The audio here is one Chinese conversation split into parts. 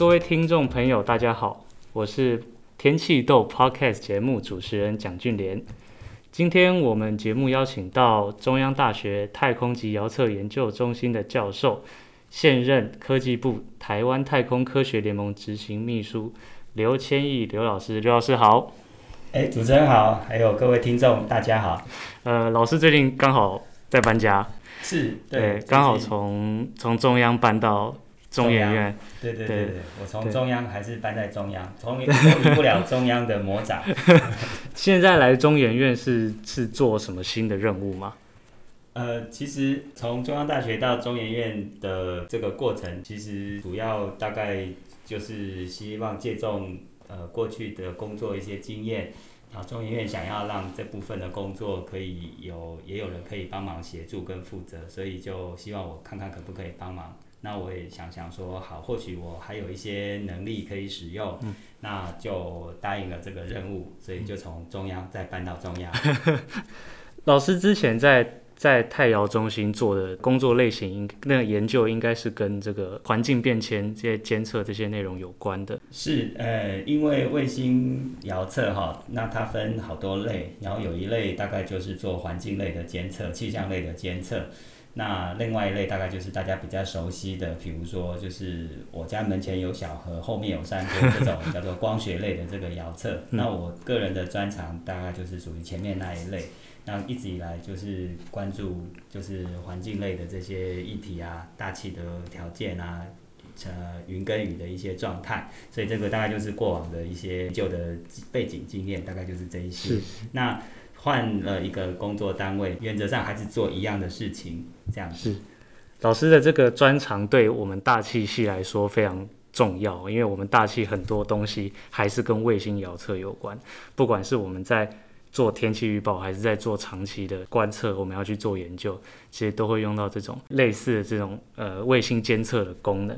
各位听众朋友，大家好，我是天气豆 Podcast 节目主持人蒋俊莲。今天我们节目邀请到中央大学太空及遥测研究中心的教授，现任科技部台湾太空科学联盟执行秘书刘千亿刘老师，刘老师好。哎，主持人好，还有各位听众大家好。呃，老师最近刚好在搬家，是对，刚好从从中央搬到中研院。对对对对，我从中央还是搬在中央，从脱离不了中央的魔掌。现在来中研院是是做什么新的任务吗？呃，其实从中央大学到中研院的这个过程，其实主要大概就是希望借重呃过去的工作一些经验，然后中研院想要让这部分的工作可以有也有人可以帮忙协助跟负责，所以就希望我看看可不可以帮忙。那我也想想说，好，或许我还有一些能力可以使用，嗯、那就答应了这个任务，所以就从中央再搬到中央。老师之前在在太遥中心做的工作类型，那个研究应该是跟这个环境变迁这些监测这些内容有关的。是，呃，因为卫星遥测哈，那它分好多类，然后有一类大概就是做环境类的监测、气象类的监测。那另外一类大概就是大家比较熟悉的，比如说就是我家门前有小河，后面有山坡这种叫做光学类的这个遥测。那我个人的专长大概就是属于前面那一类。那一直以来就是关注就是环境类的这些议题啊，大气的条件啊，呃云跟雨的一些状态。所以这个大概就是过往的一些旧的背景经验，大概就是这一些。那换了一个工作单位，原则上还是做一样的事情，这样。是，老师的这个专长对我们大气系来说非常重要，因为我们大气很多东西还是跟卫星遥测有关，不管是我们在做天气预报，还是在做长期的观测，我们要去做研究，其实都会用到这种类似的这种呃卫星监测的功能。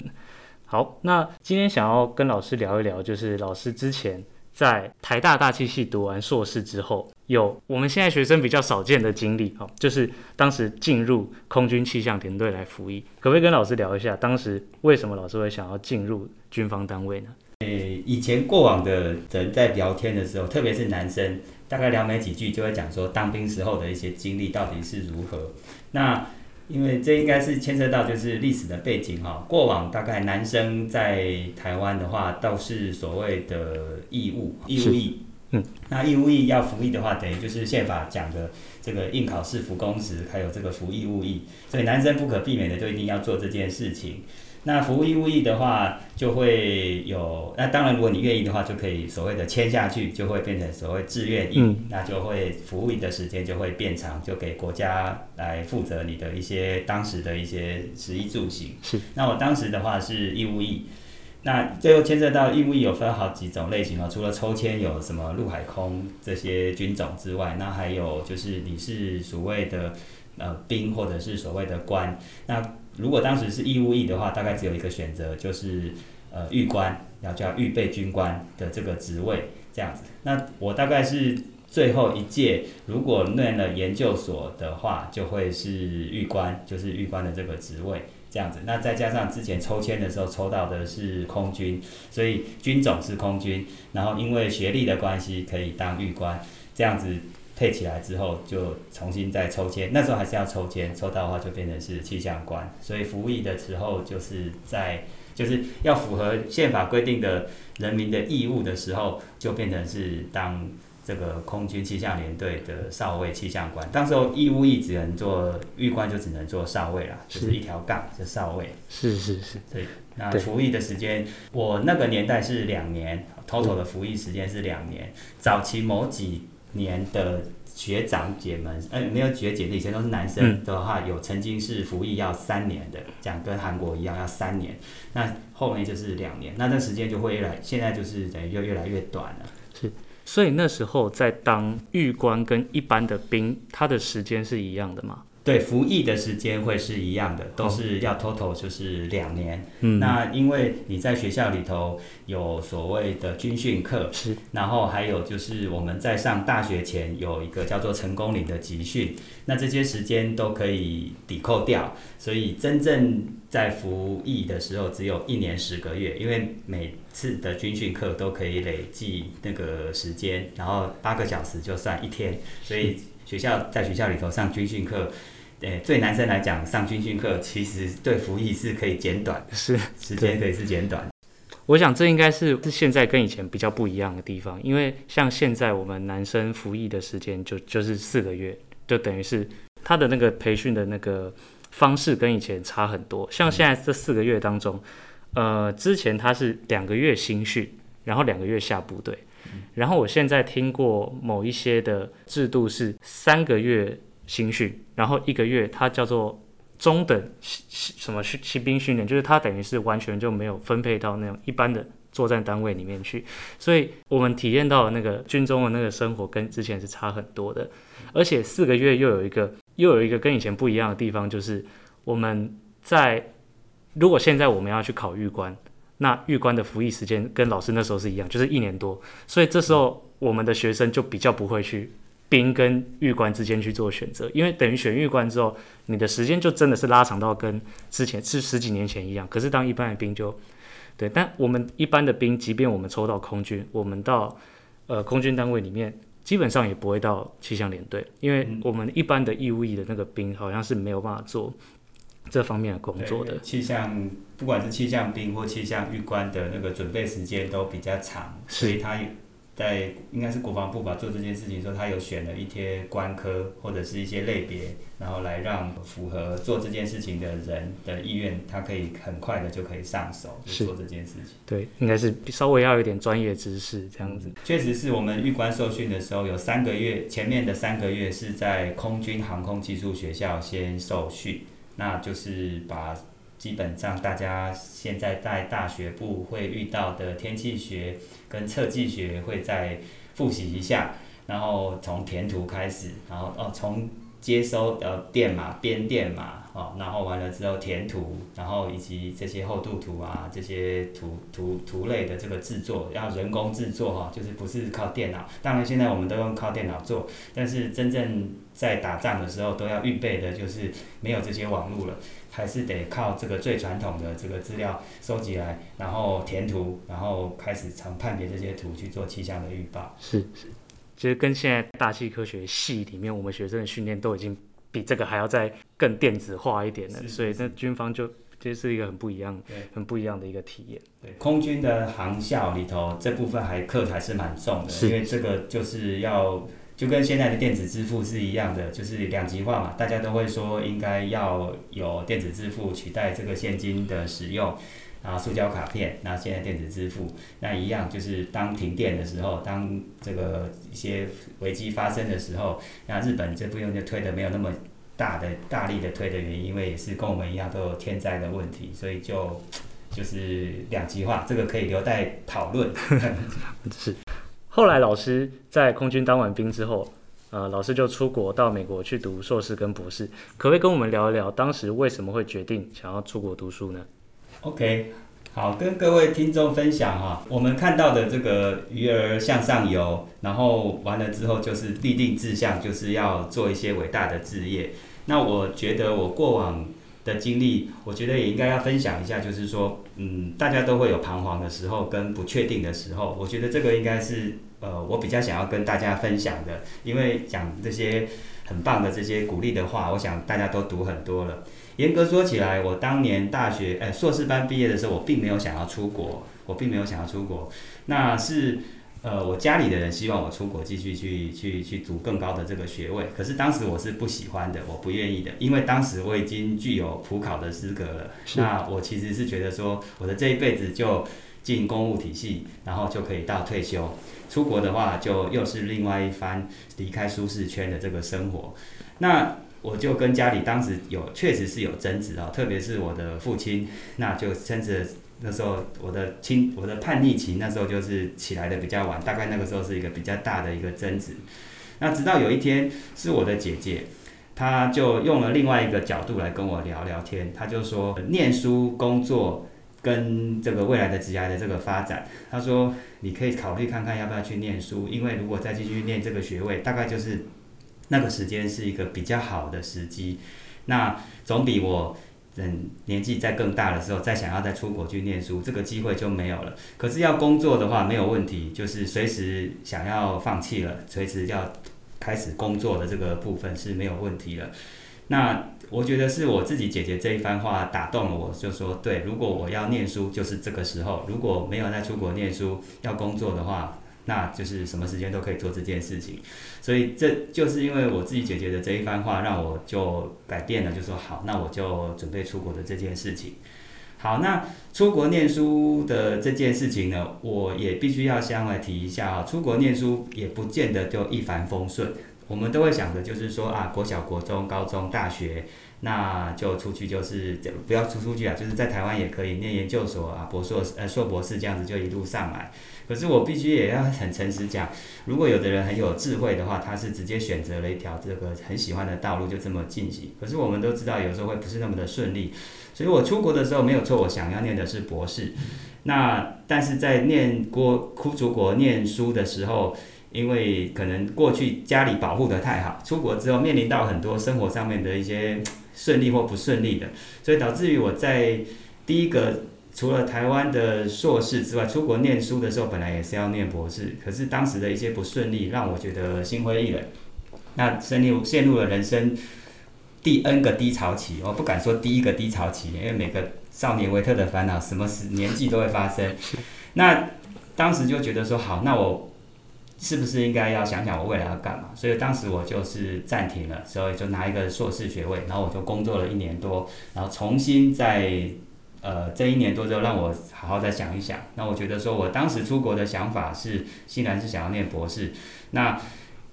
好，那今天想要跟老师聊一聊，就是老师之前。在台大大气系读完硕士之后，有我们现在学生比较少见的经历哦，就是当时进入空军气象联队来服役，可不可以跟老师聊一下，当时为什么老师会想要进入军方单位呢？诶，以前过往的人在聊天的时候，特别是男生，大概聊没几句就会讲说当兵时候的一些经历到底是如何。那因为这应该是牵涉到就是历史的背景哈，过往大概男生在台湾的话，倒是所谓的义务义务役，嗯，那义务役要服役的话，等于就是宪法讲的这个应考试服公职，还有这个服义务役，所以男生不可避免的就一定要做这件事情。那服务义务役的话，就会有那当然，如果你愿意的话，就可以所谓的签下去，就会变成所谓志愿役，嗯、那就会服务的时间就会变长，就给国家来负责你的一些当时的一些食衣住行。是。那我当时的话是义务役，那最后牵涉到义务役有分好几种类型哦，除了抽签有什么陆海空这些军种之外，那还有就是你是所谓的呃兵或者是所谓的官，那。如果当时是义务役的话，大概只有一个选择，就是呃预官，要叫预备军官的这个职位这样子。那我大概是最后一届，如果念了研究所的话，就会是预官，就是预官的这个职位这样子。那再加上之前抽签的时候抽到的是空军，所以军种是空军，然后因为学历的关系可以当预官这样子。配起来之后就重新再抽签，那时候还是要抽签，抽到的话就变成是气象官。所以服役的时候就是在就是要符合宪法规定的人民的义务的时候，就变成是当这个空军气象联队的少尉气象官。当时候义务役只能做预官，就只能做少尉啦，就是一条杠就少尉。是是是，对。那服役的时间，我那个年代是两年，total 的服役时间是两年。早期某几年的学长姐们，呃，没有学姐的，以前都是男生的话，有曾经是服役要三年的，讲跟韩国一样要三年，那后面就是两年，那这时间就会越来，现在就是等于就越来越短了。是，所以那时候在当狱官跟一般的兵，他的时间是一样的吗？对，服役的时间会是一样的，都是要 total 就是两年。嗯，那因为你在学校里头有所谓的军训课，是，然后还有就是我们在上大学前有一个叫做成功岭的集训，那这些时间都可以抵扣掉，所以真正在服役的时候只有一年十个月，因为每次的军训课都可以累计那个时间，然后八个小时就算一天，所以学校在学校里头上军训课，对，对男生来讲上军训课其实对服役是可以减短，是时间可以是减短。我想这应该是是现在跟以前比较不一样的地方，因为像现在我们男生服役的时间就就是四个月，就等于是他的那个培训的那个。方式跟以前差很多，像现在这四个月当中，呃，之前他是两个月新训，然后两个月下部队，然后我现在听过某一些的制度是三个月新训，然后一个月它叫做中等什么新兵训练，就是它等于是完全就没有分配到那种一般的作战单位里面去，所以我们体验到的那个军中的那个生活跟之前是差很多的，而且四个月又有一个。又有一个跟以前不一样的地方，就是我们在如果现在我们要去考预官，那预官的服役时间跟老师那时候是一样，就是一年多，所以这时候我们的学生就比较不会去兵跟预官之间去做选择，因为等于选预官之后，你的时间就真的是拉长到跟之前是十几年前一样。可是当一般的兵就对，但我们一般的兵，即便我们抽到空军，我们到呃空军单位里面。基本上也不会到气象连队，因为我们一般的义务役的那个兵好像是没有办法做这方面的工作的。气象不管是气象兵或气象预官的那个准备时间都比较长，所以他。在应该是国防部吧，做这件事情的时候，他有选了一些官科或者是一些类别，然后来让符合做这件事情的人的意愿，他可以很快的就可以上手去做这件事情。对，应该是稍微要有点专业知识这样子。确实是我们预官受训的时候，有三个月，前面的三个月是在空军航空技术学校先受训，那就是把。基本上，大家现在在大学部会遇到的天气学跟测季学会再复习一下，然后从填图开始，然后哦从接收呃电码编电码哦，然后完了之后填图，然后以及这些厚度图啊这些图图图类的这个制作要人工制作哈，就是不是靠电脑。当然现在我们都用靠电脑做，但是真正在打仗的时候都要预备的就是没有这些网络了。还是得靠这个最传统的这个资料收集来，然后填图，然后开始从判别这些图去做气象的预报。是是，其实跟现在大气科学系里面我们学生的训练都已经比这个还要再更电子化一点的，所以那军方就这是一个很不一样、很不一样的一个体验。对，空军的航校里头这部分还课还是蛮重的，因为这个就是要。就跟现在的电子支付是一样的，就是两极化嘛，大家都会说应该要有电子支付取代这个现金的使用，然后塑胶卡片，那现在电子支付，那一样就是当停电的时候，当这个一些危机发生的时候，那日本这部分就推的没有那么大的大力的推的原因，因为也是跟我们一样都有天灾的问题，所以就就是两极化，这个可以留待讨论。是。后来老师在空军当完兵之后，呃，老师就出国到美国去读硕士跟博士，可不可以跟我们聊一聊当时为什么会决定想要出国读书呢？OK，好，跟各位听众分享哈，我们看到的这个鱼儿向上游，然后完了之后就是立定志向，就是要做一些伟大的志业。那我觉得我过往的经历，我觉得也应该要分享一下，就是说，嗯，大家都会有彷徨的时候跟不确定的时候，我觉得这个应该是，呃，我比较想要跟大家分享的，因为讲这些很棒的这些鼓励的话，我想大家都读很多了。严格说起来，我当年大学，哎，硕士班毕业的时候，我并没有想要出国，我并没有想要出国，那是。呃，我家里的人希望我出国继续去去去读更高的这个学位，可是当时我是不喜欢的，我不愿意的，因为当时我已经具有普考的资格了。那我其实是觉得说，我的这一辈子就进公务体系，然后就可以到退休。出国的话，就又是另外一番离开舒适圈的这个生活。那我就跟家里当时有确实是有争执啊，特别是我的父亲，那就甚至。那时候我的亲，我的叛逆期，那时候就是起来的比较晚，大概那个时候是一个比较大的一个争执。那直到有一天，是我的姐姐，她就用了另外一个角度来跟我聊聊天。她就说，念书、工作跟这个未来的职业的这个发展，她说你可以考虑看看要不要去念书，因为如果再继续念这个学位，大概就是那个时间是一个比较好的时机。那总比我。等年纪再更大的时候，再想要再出国去念书，这个机会就没有了。可是要工作的话没有问题，就是随时想要放弃了，随时要开始工作的这个部分是没有问题了。那我觉得是我自己姐姐这一番话打动了我，就说对，如果我要念书，就是这个时候；如果没有再出国念书，要工作的话。那就是什么时间都可以做这件事情，所以这就是因为我自己姐姐的这一番话，让我就改变了，就说好，那我就准备出国的这件事情。好，那出国念书的这件事情呢，我也必须要先来提一下啊，出国念书也不见得就一帆风顺，我们都会想着就是说啊，国小、国中、高中、大学。那就出去，就是不要出出去啊，就是在台湾也可以念研究所啊，博硕呃硕博士这样子就一路上来。可是我必须也要很诚实讲，如果有的人很有智慧的话，他是直接选择了一条这个很喜欢的道路，就这么进行。可是我们都知道，有时候会不是那么的顺利。所以我出国的时候没有错，我想要念的是博士。那但是在念国出国念书的时候，因为可能过去家里保护的太好，出国之后面临到很多生活上面的一些。顺利或不顺利的，所以导致于我在第一个除了台湾的硕士之外，出国念书的时候，本来也是要念博士，可是当时的一些不顺利，让我觉得心灰意冷。那陷入陷入了人生第 N 个低潮期，我不敢说第一个低潮期，因为每个少年维特的烦恼，什么时年纪都会发生。那当时就觉得说，好，那我。是不是应该要想想我未来要干嘛？所以当时我就是暂停了，所以就拿一个硕士学位，然后我就工作了一年多，然后重新在呃这一年多之后，让我好好再想一想。那我觉得说我当时出国的想法是，虽然是想要念博士，那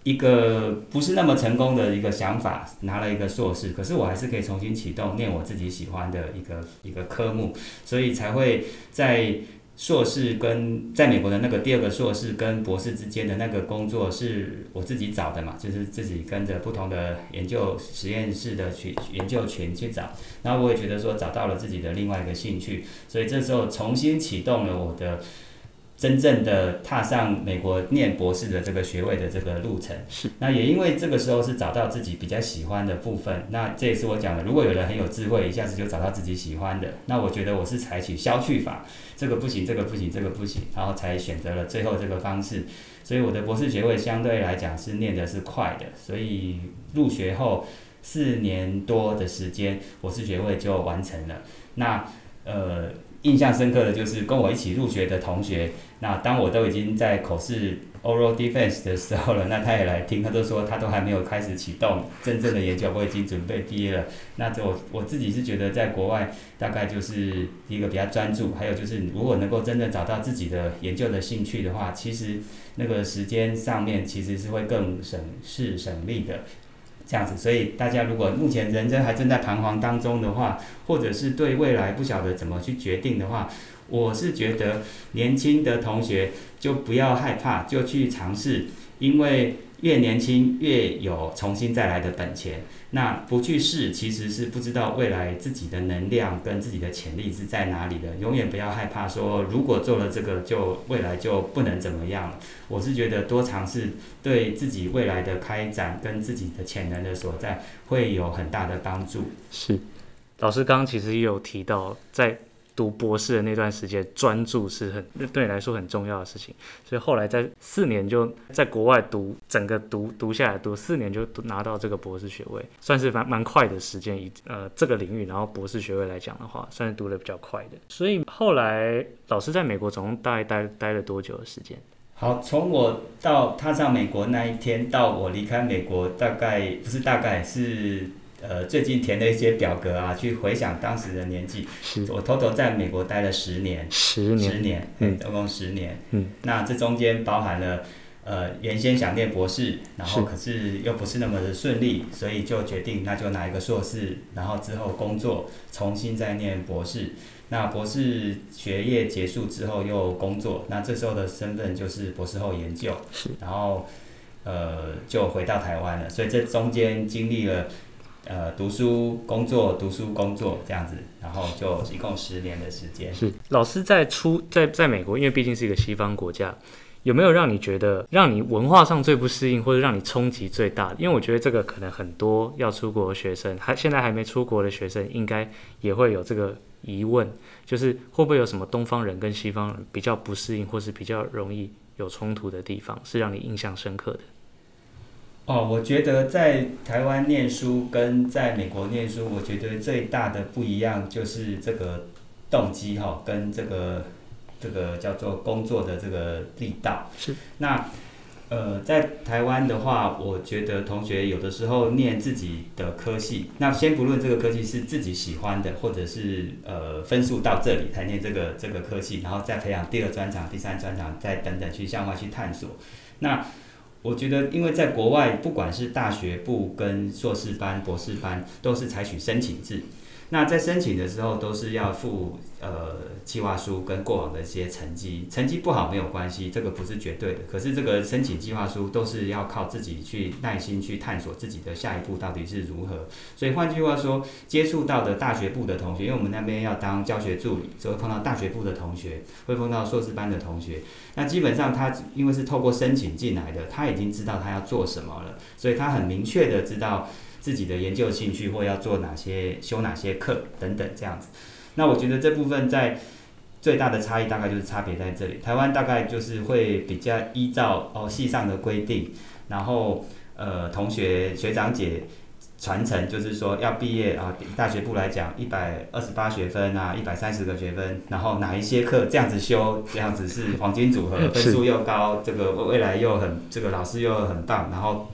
一个不是那么成功的一个想法，拿了一个硕士，可是我还是可以重新启动念我自己喜欢的一个一个科目，所以才会在。硕士跟在美国的那个第二个硕士跟博士之间的那个工作是我自己找的嘛，就是自己跟着不同的研究实验室的去研究群去找，然后我也觉得说找到了自己的另外一个兴趣，所以这时候重新启动了我的。真正的踏上美国念博士的这个学位的这个路程，是。那也因为这个时候是找到自己比较喜欢的部分，那这也是我讲的，如果有人很有智慧，一下子就找到自己喜欢的，那我觉得我是采取消去法，这个不行，这个不行，这个不行，然后才选择了最后这个方式，所以我的博士学位相对来讲是念的是快的，所以入学后四年多的时间，博士学位就完成了，那呃。印象深刻的就是跟我一起入学的同学，那当我都已经在口试 oral defense 的时候了，那他也来听，他都说他都还没有开始启动真正的研究，我已经准备毕业了。那这我我自己是觉得在国外大概就是一个比较专注，还有就是如果能够真正找到自己的研究的兴趣的话，其实那个时间上面其实是会更省事省力的。这样子，所以大家如果目前人生还正在彷徨当中的话，或者是对未来不晓得怎么去决定的话，我是觉得年轻的同学就不要害怕，就去尝试，因为越年轻越有重新再来的本钱。那不去试，其实是不知道未来自己的能量跟自己的潜力是在哪里的。永远不要害怕说，如果做了这个，就未来就不能怎么样了。我是觉得多尝试，对自己未来的开展跟自己的潜能的所在，会有很大的帮助。是，老师刚刚其实也有提到在。读博士的那段时间，专注是很对你来说很重要的事情，所以后来在四年就在国外读，整个读读下来，读四年就拿到这个博士学位，算是蛮蛮快的时间。以呃这个领域，然后博士学位来讲的话，算是读得比较快的。所以后来老师在美国总共大概待待了多久的时间？好，从我到踏上美国那一天到我离开美国，大概不是大概是。呃，最近填的一些表格啊，去回想当时的年纪，我偷偷在美国待了十年，十年，十年，嗯，总共十年，嗯，那这中间包含了，呃，原先想念博士，然后可是又不是那么的顺利，所以就决定那就拿一个硕士，然后之后工作，重新再念博士，那博士学业结束之后又工作，那这时候的身份就是博士后研究，是，然后呃就回到台湾了，所以这中间经历了。呃，读书、工作、读书、工作这样子，然后就一共十年的时间。是老师在出在在美国，因为毕竟是一个西方国家，有没有让你觉得让你文化上最不适应，或者让你冲击最大的？因为我觉得这个可能很多要出国的学生，还现在还没出国的学生，应该也会有这个疑问，就是会不会有什么东方人跟西方人比较不适应，或是比较容易有冲突的地方，是让你印象深刻的？哦，我觉得在台湾念书跟在美国念书，我觉得最大的不一样就是这个动机哈，跟这个这个叫做工作的这个力道。是。那呃，在台湾的话，我觉得同学有的时候念自己的科系，那先不论这个科系是自己喜欢的，或者是呃分数到这里才念这个这个科系，然后再培养第二专长、第三专长，再等等去向外去探索。那我觉得，因为在国外，不管是大学部跟硕士班、博士班，都是采取申请制。那在申请的时候，都是要附呃计划书跟过往的一些成绩，成绩不好没有关系，这个不是绝对的。可是这个申请计划书都是要靠自己去耐心去探索自己的下一步到底是如何。所以换句话说，接触到的大学部的同学，因为我们那边要当教学助理，所以碰到大学部的同学，会碰到硕士班的同学。那基本上他因为是透过申请进来的，他已经知道他要做什么了，所以他很明确的知道。自己的研究兴趣或要做哪些、修哪些课等等这样子，那我觉得这部分在最大的差异大概就是差别在这里。台湾大概就是会比较依照哦系上的规定，然后呃同学学长姐传承，就是说要毕业啊，大学部来讲一百二十八学分啊，一百三十个学分，然后哪一些课这样子修，这样子是黄金组合，分数又高，这个未来又很这个老师又很棒，然后。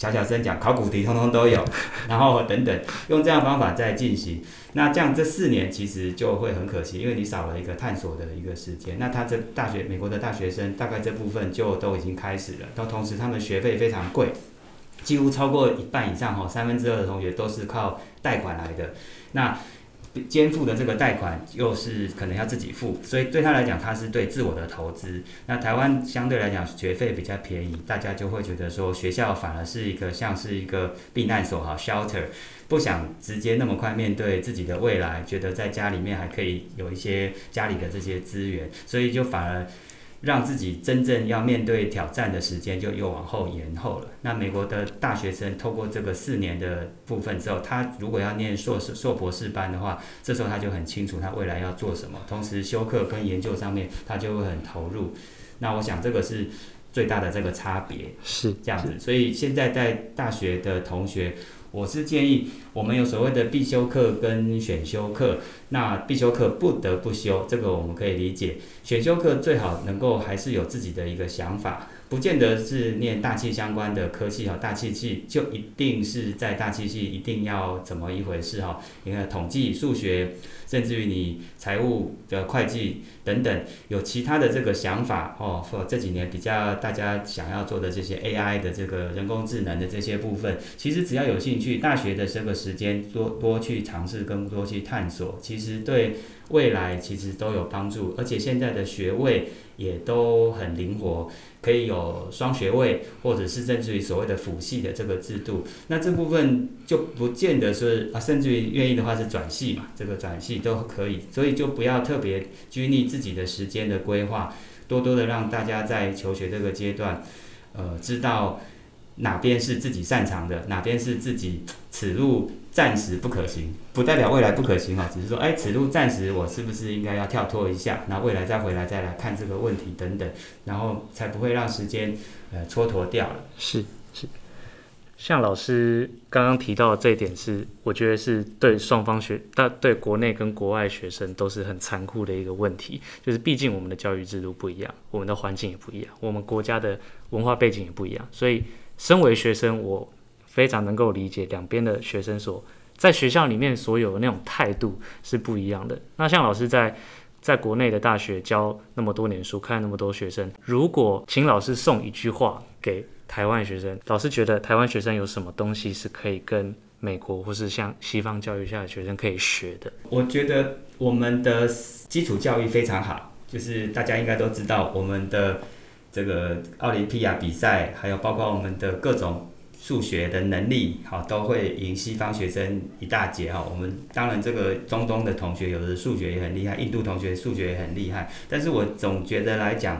小小声讲，考古题通通都有，然后等等，用这样的方法再进行。那这样这四年其实就会很可惜，因为你少了一个探索的一个时间。那他这大学美国的大学生大概这部分就都已经开始了，到同时他们学费非常贵，几乎超过一半以上哈，三分之二的同学都是靠贷款来的。那肩负的这个贷款又是可能要自己付，所以对他来讲，他是对自我的投资。那台湾相对来讲学费比较便宜，大家就会觉得说学校反而是一个像是一个避难所哈，shelter，不想直接那么快面对自己的未来，觉得在家里面还可以有一些家里的这些资源，所以就反而。让自己真正要面对挑战的时间就又往后延后了。那美国的大学生透过这个四年的部分之后，他如果要念硕士、硕博士班的话，这时候他就很清楚他未来要做什么，同时修课跟研究上面他就会很投入。那我想这个是最大的这个差别，是这样子。所以现在在大学的同学。我是建议我们有所谓的必修课跟选修课，那必修课不得不修，这个我们可以理解。选修课最好能够还是有自己的一个想法。不见得是念大气相关的科系哈，大气系就一定是在大气系一定要怎么一回事哈？你看统计、数学，甚至于你财务的会计等等，有其他的这个想法哦。或这几年比较大家想要做的这些 AI 的这个人工智能的这些部分，其实只要有兴趣，大学的这个时间多多去尝试，更多去探索，其实对未来其实都有帮助。而且现在的学位也都很灵活。可以有双学位，或者是甚至于所谓的辅系的这个制度，那这部分就不见得是啊，甚至于愿意的话是转系嘛，这个转系都可以，所以就不要特别拘泥自己的时间的规划，多多的让大家在求学这个阶段，呃，知道哪边是自己擅长的，哪边是自己此路。暂时不可行，不代表未来不可行哈，只是说，哎，此路暂时我是不是应该要跳脱一下，那未来再回来再来看这个问题等等，然后才不会让时间呃蹉跎掉了。是是，像老师刚刚提到的这一点是，我觉得是对双方学，但对国内跟国外学生都是很残酷的一个问题，就是毕竟我们的教育制度不一样，我们的环境也不一样，我们国家的文化背景也不一样，所以身为学生我。非常能够理解两边的学生所在学校里面所有的那种态度是不一样的。那像老师在在国内的大学教那么多年书，看那么多学生，如果请老师送一句话给台湾学生，老师觉得台湾学生有什么东西是可以跟美国或是像西方教育下的学生可以学的？我觉得我们的基础教育非常好，就是大家应该都知道，我们的这个奥林匹亚比赛，还有包括我们的各种。数学的能力好，都会赢西方学生一大截哈。我们当然这个中东的同学有的数学也很厉害，印度同学数学也很厉害。但是我总觉得来讲，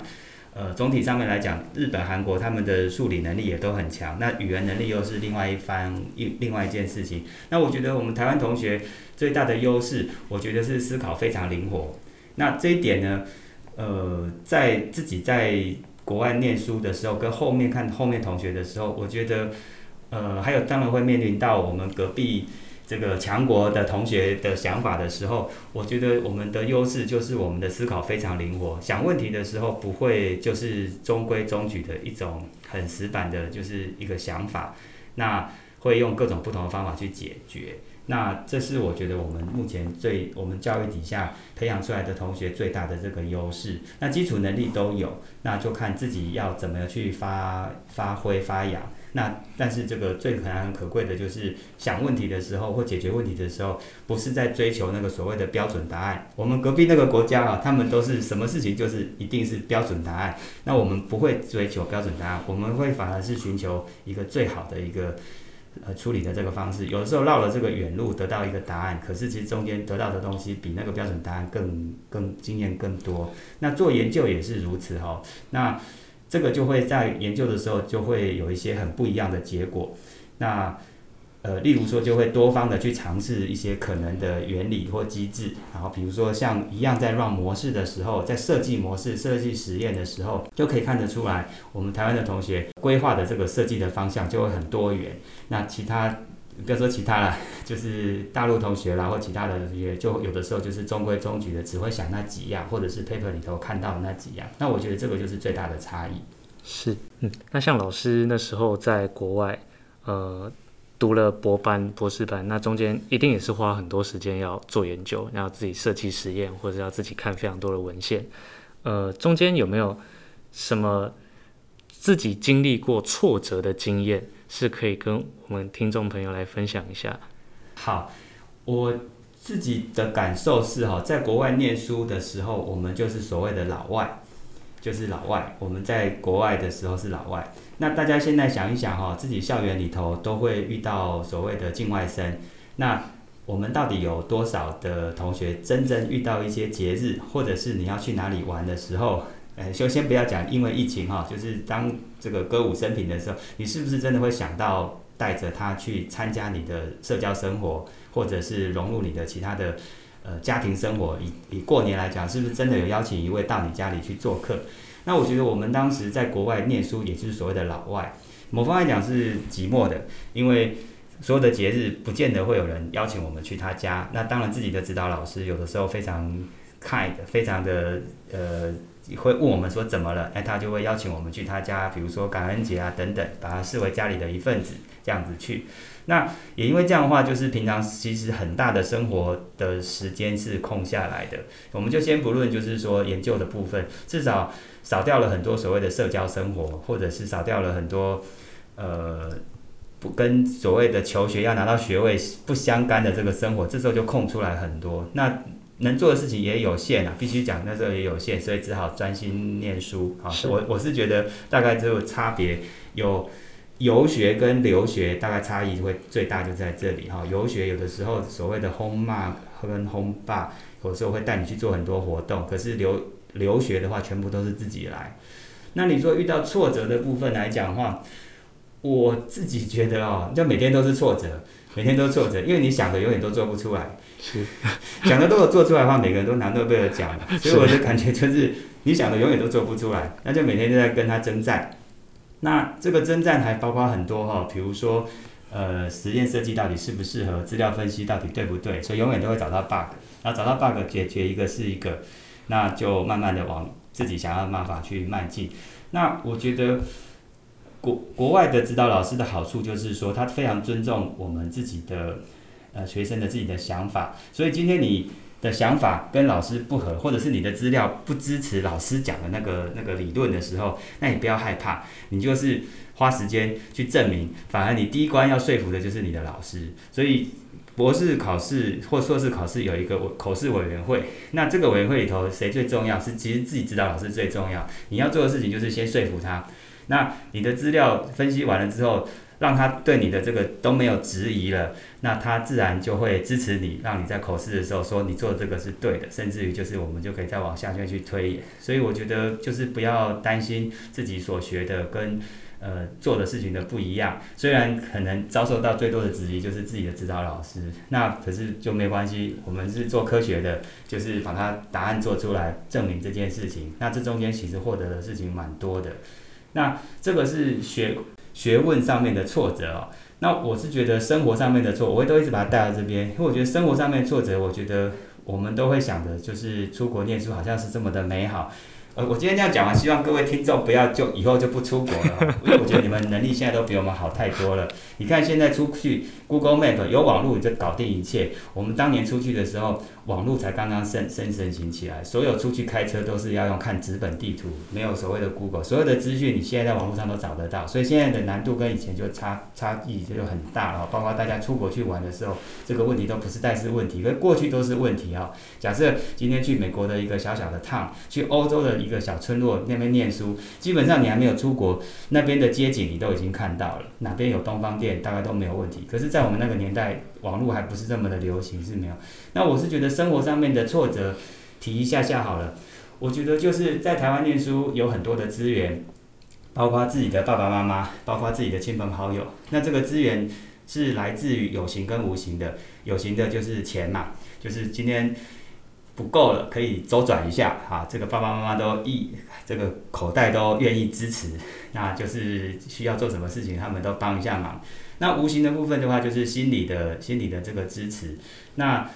呃，总体上面来讲，日本、韩国他们的数理能力也都很强，那语言能力又是另外一番一另外一件事情。那我觉得我们台湾同学最大的优势，我觉得是思考非常灵活。那这一点呢，呃，在自己在国外念书的时候，跟后面看后面同学的时候，我觉得，呃，还有当然会面临到我们隔壁。这个强国的同学的想法的时候，我觉得我们的优势就是我们的思考非常灵活，想问题的时候不会就是中规中矩的一种很死板的，就是一个想法，那会用各种不同的方法去解决。那这是我觉得我们目前最我们教育底下培养出来的同学最大的这个优势。那基础能力都有，那就看自己要怎么去发发挥发扬。那但是这个最可能很可贵的就是想问题的时候或解决问题的时候，不是在追求那个所谓的标准答案。我们隔壁那个国家啊，他们都是什么事情就是一定是标准答案。那我们不会追求标准答案，我们会反而是寻求一个最好的一个呃处理的这个方式。有的时候绕了这个远路得到一个答案，可是其实中间得到的东西比那个标准答案更更经验更多。那做研究也是如此哈。那这个就会在研究的时候就会有一些很不一样的结果，那呃，例如说就会多方的去尝试一些可能的原理或机制，然后比如说像一样在 run 模式的时候，在设计模式、设计实验的时候，就可以看得出来，我们台湾的同学规划的这个设计的方向就会很多元，那其他。不要说其他了，就是大陆同学啦，或其他的同学，就有的时候就是中规中矩的，只会想那几样，或者是 paper 里头看到那几样。那我觉得这个就是最大的差异。是，嗯，那像老师那时候在国外，呃，读了博班、博士班，那中间一定也是花很多时间要做研究，然后自己设计实验，或者要自己看非常多的文献。呃，中间有没有什么自己经历过挫折的经验？是可以跟我们听众朋友来分享一下。好，我自己的感受是哈，在国外念书的时候，我们就是所谓的老外，就是老外。我们在国外的时候是老外。那大家现在想一想哈，自己校园里头都会遇到所谓的境外生。那我们到底有多少的同学真正遇到一些节日，或者是你要去哪里玩的时候？呃，就先不要讲，因为疫情哈，就是当这个歌舞升平的时候，你是不是真的会想到带着他去参加你的社交生活，或者是融入你的其他的呃家庭生活？以以过年来讲，是不是真的有邀请一位到你家里去做客？那我觉得我们当时在国外念书，也就是所谓的老外，某方面来讲是寂寞的，因为所有的节日不见得会有人邀请我们去他家。那当然自己的指导老师有的时候非常 kind，非常的呃。会问我们说怎么了？那，他就会邀请我们去他家，比如说感恩节啊等等，把他视为家里的一份子，这样子去。那也因为这样的话，就是平常其实很大的生活的时间是空下来的。我们就先不论，就是说研究的部分，至少少掉了很多所谓的社交生活，或者是少掉了很多呃不跟所谓的求学要拿到学位不相干的这个生活，这时候就空出来很多。那能做的事情也有限啊，必须讲那时候也有限，所以只好专心念书啊。我我是觉得大概只有差别，有游学跟留学大概差异会最大就在这里哈。游学有的时候所谓的 home mark 跟 home bar，，有时候会带你去做很多活动，可是留留学的话全部都是自己来。那你说遇到挫折的部分来讲的话，我自己觉得哦，就每天都是挫折。每天都挫折，因为你想的永远都做不出来。是，想的都有做出来的话，每个人都拿诺贝尔奖了。所以我的感觉就是，你想的永远都做不出来，那就每天都在跟他征战。那这个征战还包括很多哈，比如说，呃，实验设计到底适不适合，资料分析到底对不对，所以永远都会找到 bug，然后找到 bug 解决一个是一个，那就慢慢的往自己想要的办法去迈进。那我觉得。国国外的指导老师的好处就是说，他非常尊重我们自己的呃学生的自己的想法，所以今天你的想法跟老师不合，或者是你的资料不支持老师讲的那个那个理论的时候，那你不要害怕，你就是花时间去证明，反而你第一关要说服的就是你的老师。所以博士考试或硕士考试有一个口试委员会，那这个委员会里头谁最重要？是其实自己指导老师最重要，你要做的事情就是先说服他。那你的资料分析完了之后，让他对你的这个都没有质疑了，那他自然就会支持你，让你在口试的时候说你做的这个是对的，甚至于就是我们就可以再往下面去推演。所以我觉得就是不要担心自己所学的跟呃做的事情的不一样，虽然可能遭受到最多的质疑就是自己的指导老师，那可是就没关系，我们是做科学的，就是把它答案做出来证明这件事情。那这中间其实获得的事情蛮多的，那这个是学。学问上面的挫折哦，那我是觉得生活上面的挫，我会都一直把它带到这边，因为我觉得生活上面的挫折，我觉得我们都会想着，就是出国念书好像是这么的美好。呃，我今天这样讲完，希望各位听众不要就以后就不出国了，因为我觉得你们能力现在都比我们好太多了。你看现在出去，Google Map 有网络你就搞定一切。我们当年出去的时候，网络才刚刚盛盛盛行起来，所有出去开车都是要用看纸本地图，没有所谓的 Google，所有的资讯你现在在网络上都找得到，所以现在的难度跟以前就差差异就很大了。包括大家出国去玩的时候，这个问题都不是代是问题，跟过去都是问题啊。假设今天去美国的一个小小的 town，去欧洲的一个小村落那边念书，基本上你还没有出国，那边的街景你都已经看到了，哪边有东方店大概都没有问题。可是，在我们那个年代，网络还不是这么的流行，是没有。那我是觉得生活上面的挫折提一下下好了。我觉得就是在台湾念书有很多的资源，包括自己的爸爸妈妈，包括自己的亲朋好友。那这个资源是来自于有形跟无形的，有形的就是钱嘛，就是今天。不够了，可以周转一下啊！这个爸爸妈妈都意，这个口袋都愿意支持，那就是需要做什么事情，他们都帮一下忙。那无形的部分的话，就是心理的、心理的这个支持。那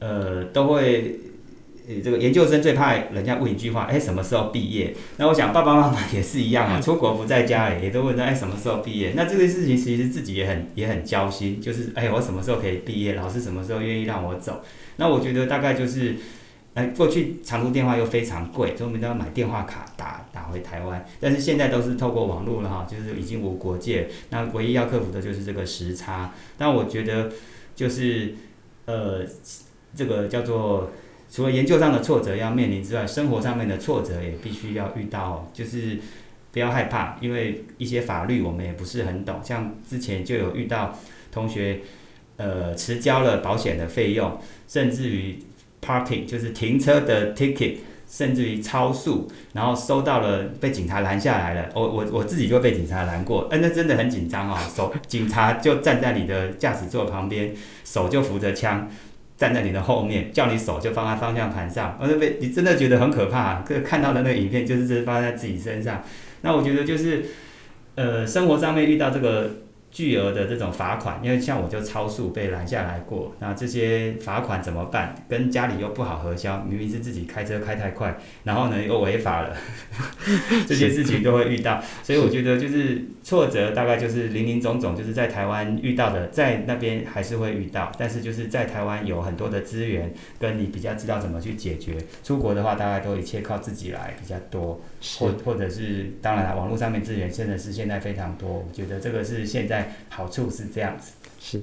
呃，都会，呃，这个研究生最怕人家问一句话，哎，什么时候毕业？那我想爸爸妈妈也是一样啊，出国不在家，也都问他，哎，什么时候毕业？那这个事情其实自己也很也很焦心，就是哎，我什么时候可以毕业？老师什么时候愿意让我走？那我觉得大概就是。哎，过去长途电话又非常贵，所以我们都要买电话卡打打回台湾。但是现在都是透过网络了哈，就是已经无国界。那唯一要克服的就是这个时差。但我觉得就是呃，这个叫做除了研究上的挫折要面临之外，生活上面的挫折也必须要遇到。就是不要害怕，因为一些法律我们也不是很懂。像之前就有遇到同学呃迟交了保险的费用，甚至于。Parking 就是停车的 ticket，甚至于超速，然后收到了被警察拦下来了。我我我自己就被警察拦过，哎，那真的很紧张哦。手 警察就站在你的驾驶座旁边，手就扶着枪，站在你的后面，叫你手就放在方向盘上。我就被你真的觉得很可怕。可看到的那个影片就是这发生在自己身上。那我觉得就是，呃，生活上面遇到这个。巨额的这种罚款，因为像我就超速被拦下来过，那这些罚款怎么办？跟家里又不好核销，明明是自己开车开太快，然后呢又违法了，这些事情都会遇到。所以我觉得就是挫折大概就是林林总总，就是在台湾遇到的，在那边还是会遇到，但是就是在台湾有很多的资源，跟你比较知道怎么去解决。出国的话，大概都一切靠自己来比较多，或或者是当然了，网络上面资源真的是现在非常多，我觉得这个是现在。好处是这样子，是。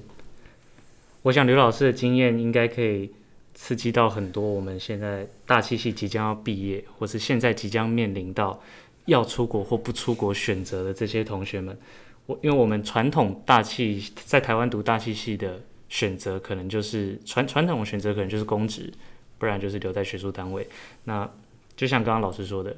我想刘老师的经验应该可以刺激到很多我们现在大气系即将要毕业，或是现在即将面临到要出国或不出国选择的这些同学们。我因为我们传统大气在台湾读大气系的选择，可能就是传传统的选择可能就是公职，不然就是留在学术单位。那就像刚刚老师说的，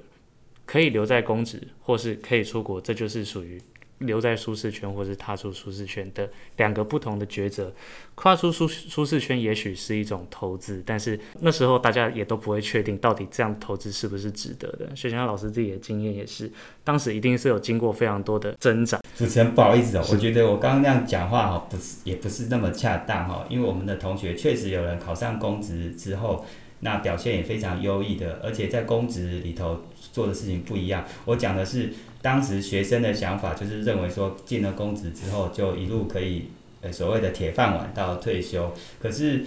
可以留在公职，或是可以出国，这就是属于。留在舒适圈，或是踏出舒适圈的两个不同的抉择。跨出舒舒适圈也许是一种投资，但是那时候大家也都不会确定到底这样投资是不是值得的。学强老师自己的经验也是，当时一定是有经过非常多的挣扎。主持人不好意思哦，我觉得我刚刚那样讲话哈，不是也不是那么恰当哈，因为我们的同学确实有人考上公职之后，那表现也非常优异的，而且在公职里头做的事情不一样。我讲的是。当时学生的想法就是认为说，进了公职之后就一路可以，呃，所谓的铁饭碗到退休。可是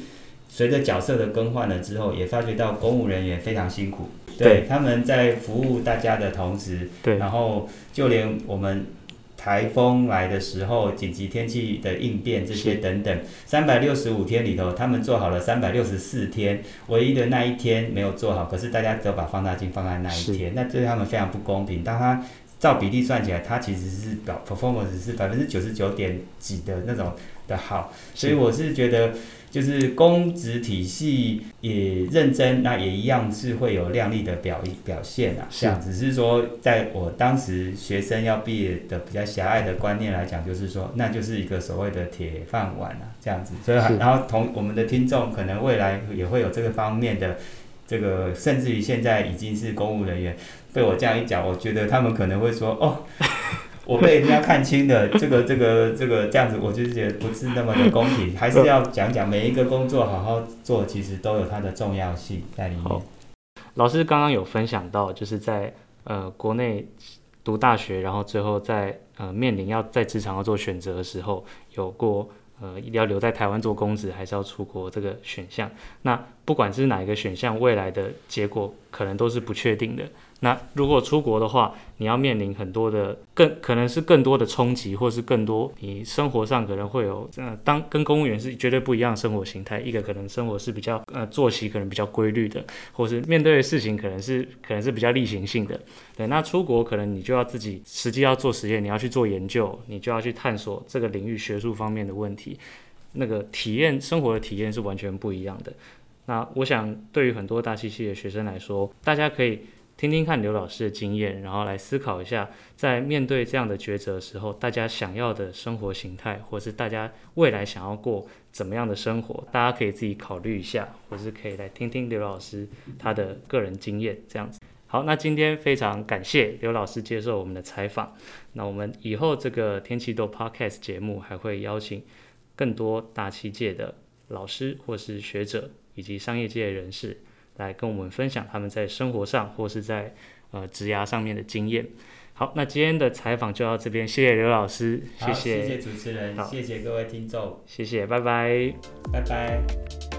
随着角色的更换了之后，也发觉到公务人员非常辛苦。对，他们在服务大家的同时，对，然后就连我们台风来的时候，紧急天气的应变这些等等，三百六十五天里头，他们做好了三百六十四天，唯一的那一天没有做好，可是大家只有把放大镜放在那一天，那对他们非常不公平。当他照比例算起来，他其实是表 performance 是百分之九十九点几的那种的好，所以我是觉得。就是公职体系也认真，那也一样是会有亮丽的表表现啊。这样只是说，在我当时学生要毕业的比较狭隘的观念来讲，就是说，那就是一个所谓的铁饭碗啊，这样子。所以，然后同我们的听众可能未来也会有这个方面的这个，甚至于现在已经是公务人员，被我这样一讲，我觉得他们可能会说，哦。我被人家看清的这个这个这个这样子，我就是觉得不是那么的公平，还是要讲讲每一个工作好好做，其实都有它的重要性在里面。老师刚刚有分享到，就是在呃国内读大学，然后最后在呃面临要在职场要做选择的时候，有过呃要留在台湾做公职，还是要出国这个选项。那不管是哪一个选项，未来的结果可能都是不确定的。那如果出国的话，你要面临很多的更可能是更多的冲击，或是更多你生活上可能会有呃，当跟公务员是绝对不一样生活形态。一个可能生活是比较呃作息可能比较规律的，或是面对的事情可能是可能是比较例行性的。对，那出国可能你就要自己实际要做实验，你要去做研究，你就要去探索这个领域学术方面的问题，那个体验生活的体验是完全不一样的。那我想对于很多大气系的学生来说，大家可以。听听看刘老师的经验，然后来思考一下，在面对这样的抉择的时候，大家想要的生活形态，或是大家未来想要过怎么样的生活，大家可以自己考虑一下，或是可以来听听刘老师他的个人经验，这样子。好，那今天非常感谢刘老师接受我们的采访。那我们以后这个天气豆 Podcast 节目还会邀请更多大气界的老师或是学者，以及商业界人士。来跟我们分享他们在生活上或是在呃职涯上面的经验。好，那今天的采访就到这边，谢谢刘老师，谢谢，谢谢主持人，谢谢各位听众，谢谢，拜拜，拜拜。